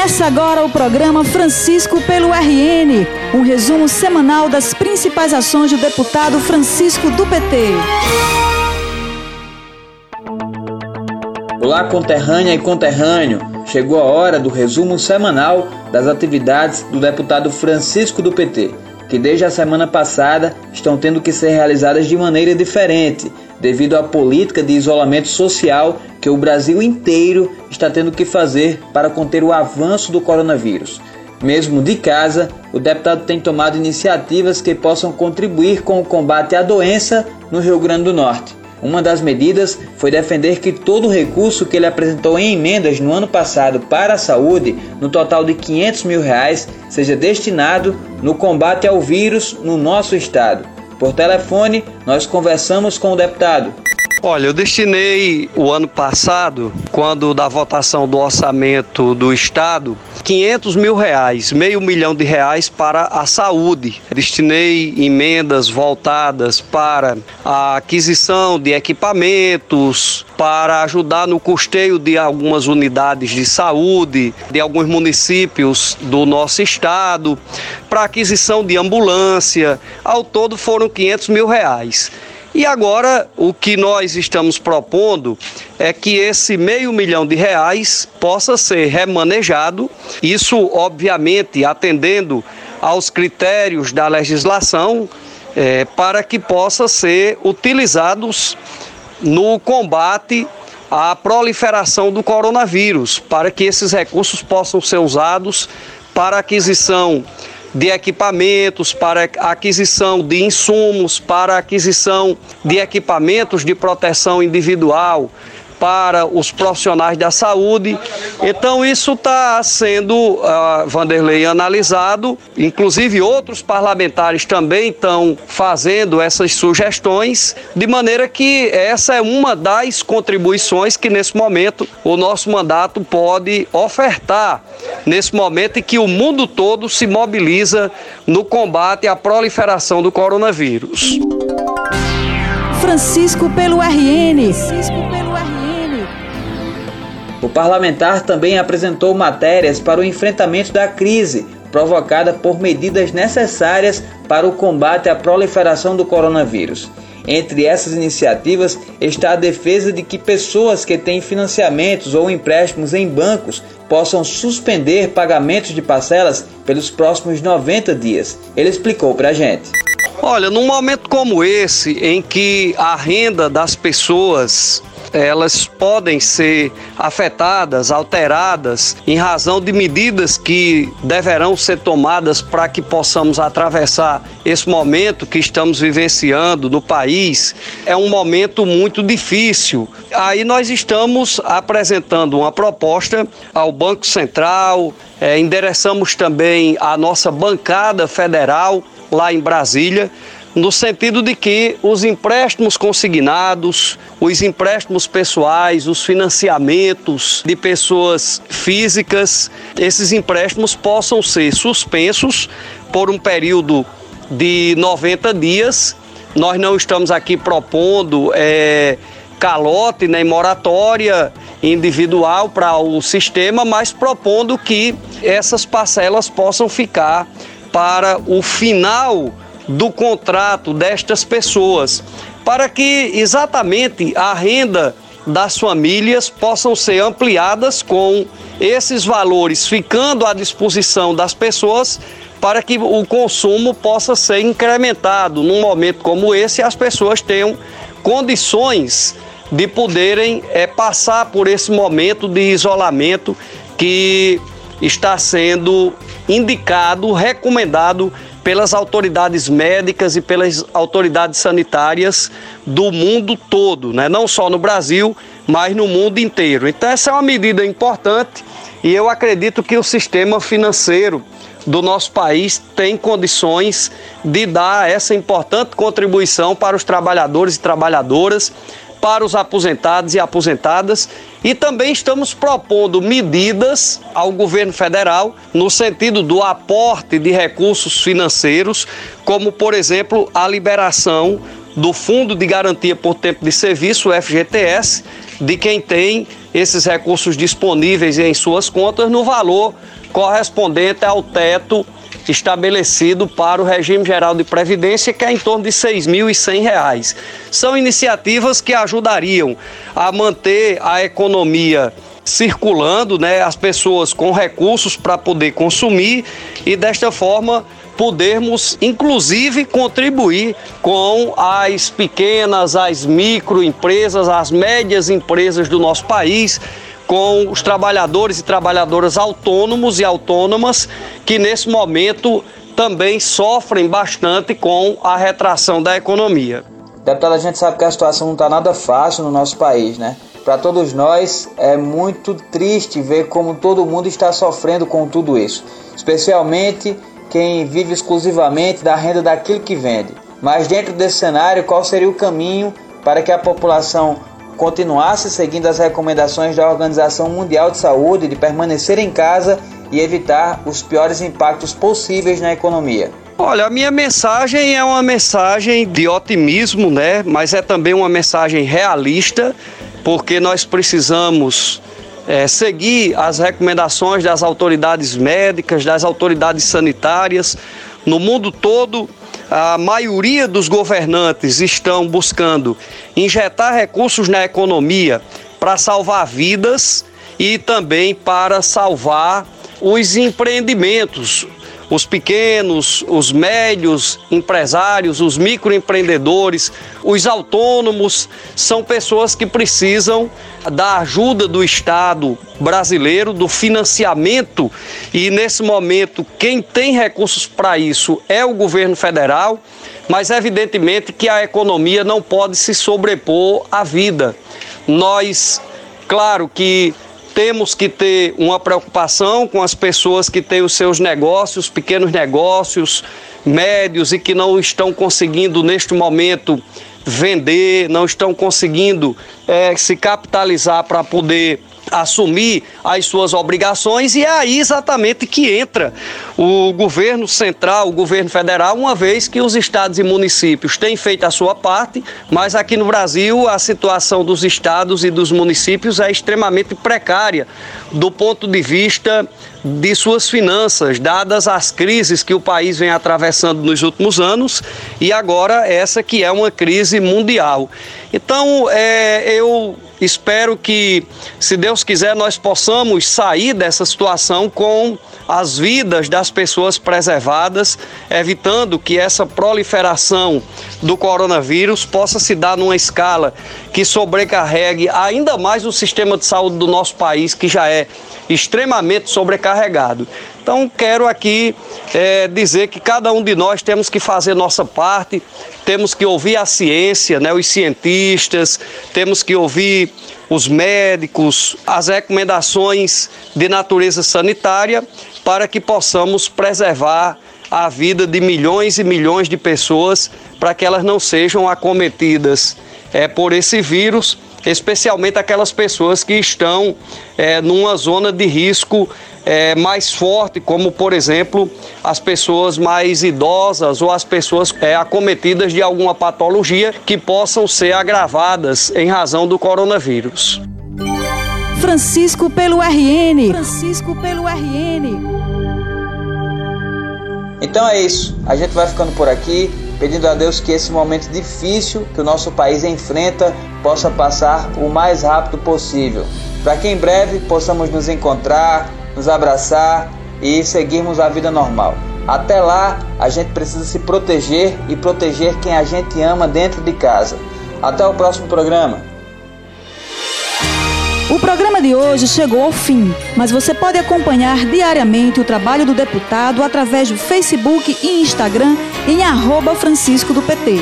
Começa agora o programa Francisco pelo RN, um resumo semanal das principais ações do deputado Francisco do PT. Olá, conterrânea e conterrâneo. Chegou a hora do resumo semanal das atividades do deputado Francisco do PT, que desde a semana passada estão tendo que ser realizadas de maneira diferente, devido à política de isolamento social que o Brasil inteiro está tendo que fazer para conter o avanço do coronavírus. Mesmo de casa, o deputado tem tomado iniciativas que possam contribuir com o combate à doença no Rio Grande do Norte. Uma das medidas foi defender que todo o recurso que ele apresentou em emendas no ano passado para a saúde, no total de 500 mil reais, seja destinado no combate ao vírus no nosso estado. Por telefone, nós conversamos com o deputado. Olha, eu destinei o ano passado, quando da votação do orçamento do Estado, 500 mil reais, meio milhão de reais para a saúde. Destinei emendas voltadas para a aquisição de equipamentos, para ajudar no custeio de algumas unidades de saúde, de alguns municípios do nosso estado, para aquisição de ambulância. Ao todo foram 500 mil reais. E agora o que nós estamos propondo é que esse meio milhão de reais possa ser remanejado, isso obviamente atendendo aos critérios da legislação, é, para que possa ser utilizados no combate à proliferação do coronavírus, para que esses recursos possam ser usados para aquisição de equipamentos, para aquisição de insumos, para aquisição de equipamentos de proteção individual, para os profissionais da saúde. Então, isso está sendo, uh, Vanderlei, analisado. Inclusive, outros parlamentares também estão fazendo essas sugestões, de maneira que essa é uma das contribuições que, nesse momento, o nosso mandato pode ofertar, nesse momento em que o mundo todo se mobiliza no combate à proliferação do coronavírus. Francisco pelo RN. O parlamentar também apresentou matérias para o enfrentamento da crise provocada por medidas necessárias para o combate à proliferação do coronavírus. Entre essas iniciativas está a defesa de que pessoas que têm financiamentos ou empréstimos em bancos possam suspender pagamentos de parcelas pelos próximos 90 dias. Ele explicou para a gente. Olha, num momento como esse, em que a renda das pessoas elas podem ser afetadas, alteradas, em razão de medidas que deverão ser tomadas para que possamos atravessar esse momento que estamos vivenciando no país. É um momento muito difícil. Aí nós estamos apresentando uma proposta ao Banco Central, é, endereçamos também a nossa bancada federal lá em Brasília no sentido de que os empréstimos consignados, os empréstimos pessoais, os financiamentos de pessoas físicas, esses empréstimos possam ser suspensos por um período de 90 dias. Nós não estamos aqui propondo é, calote nem moratória individual para o sistema, mas propondo que essas parcelas possam ficar para o final do contrato destas pessoas, para que exatamente a renda das famílias possam ser ampliadas com esses valores ficando à disposição das pessoas para que o consumo possa ser incrementado. Num momento como esse as pessoas tenham condições de poderem é, passar por esse momento de isolamento que está sendo indicado, recomendado pelas autoridades médicas e pelas autoridades sanitárias do mundo todo, né? não só no Brasil, mas no mundo inteiro. Então, essa é uma medida importante e eu acredito que o sistema financeiro do nosso país tem condições de dar essa importante contribuição para os trabalhadores e trabalhadoras para os aposentados e aposentadas e também estamos propondo medidas ao governo federal no sentido do aporte de recursos financeiros, como por exemplo a liberação do Fundo de Garantia por Tempo de Serviço, FGTS, de quem tem esses recursos disponíveis em suas contas no valor correspondente ao teto estabelecido para o regime geral de previdência, que é em torno de R$ 6.100. São iniciativas que ajudariam a manter a economia circulando, né, as pessoas com recursos para poder consumir e desta forma podermos inclusive contribuir com as pequenas, as microempresas, as médias empresas do nosso país com os trabalhadores e trabalhadoras autônomos e autônomas que nesse momento também sofrem bastante com a retração da economia. Deputado, a gente sabe que a situação não está nada fácil no nosso país, né? Para todos nós é muito triste ver como todo mundo está sofrendo com tudo isso, especialmente quem vive exclusivamente da renda daquilo que vende. Mas dentro desse cenário, qual seria o caminho para que a população continuasse seguindo as recomendações da Organização Mundial de Saúde de permanecer em casa e evitar os piores impactos possíveis na economia. Olha, a minha mensagem é uma mensagem de otimismo, né? Mas é também uma mensagem realista, porque nós precisamos é, seguir as recomendações das autoridades médicas, das autoridades sanitárias. No mundo todo, a maioria dos governantes estão buscando injetar recursos na economia para salvar vidas e também para salvar os empreendimentos, os pequenos, os médios empresários, os microempreendedores, os autônomos, são pessoas que precisam da ajuda do Estado brasileiro, do financiamento, e nesse momento quem tem recursos para isso é o governo federal, mas evidentemente que a economia não pode se sobrepor à vida. Nós, claro que temos que ter uma preocupação com as pessoas que têm os seus negócios, pequenos negócios, médios e que não estão conseguindo neste momento vender, não estão conseguindo é, se capitalizar para poder assumir as suas obrigações e é aí exatamente que entra o governo central, o governo federal, uma vez que os estados e municípios têm feito a sua parte, mas aqui no Brasil a situação dos estados e dos municípios é extremamente precária do ponto de vista de suas finanças, dadas as crises que o país vem atravessando nos últimos anos e agora essa que é uma crise mundial. Então, é, eu espero que, se Deus quiser, nós possamos sair dessa situação com as vidas das pessoas preservadas, evitando que essa proliferação do coronavírus possa se dar numa escala que sobrecarregue ainda mais o sistema de saúde do nosso país, que já é extremamente sobrecarregado. Então, quero aqui é, dizer que cada um de nós temos que fazer nossa parte, temos que ouvir a ciência, né, os cientistas, temos que ouvir os médicos, as recomendações de natureza sanitária para que possamos preservar a vida de milhões e milhões de pessoas para que elas não sejam acometidas é, por esse vírus, especialmente aquelas pessoas que estão é, numa zona de risco é, mais forte, como por exemplo as pessoas mais idosas ou as pessoas é, acometidas de alguma patologia que possam ser agravadas em razão do coronavírus. Francisco pelo RN. Francisco pelo RN. Então é isso. A gente vai ficando por aqui, pedindo a Deus que esse momento difícil que o nosso país enfrenta possa passar o mais rápido possível, para que em breve possamos nos encontrar, nos abraçar e seguirmos a vida normal. Até lá, a gente precisa se proteger e proteger quem a gente ama dentro de casa. Até o próximo programa. O programa de hoje chegou ao fim, mas você pode acompanhar diariamente o trabalho do deputado através do Facebook e Instagram em arroba Francisco do PT.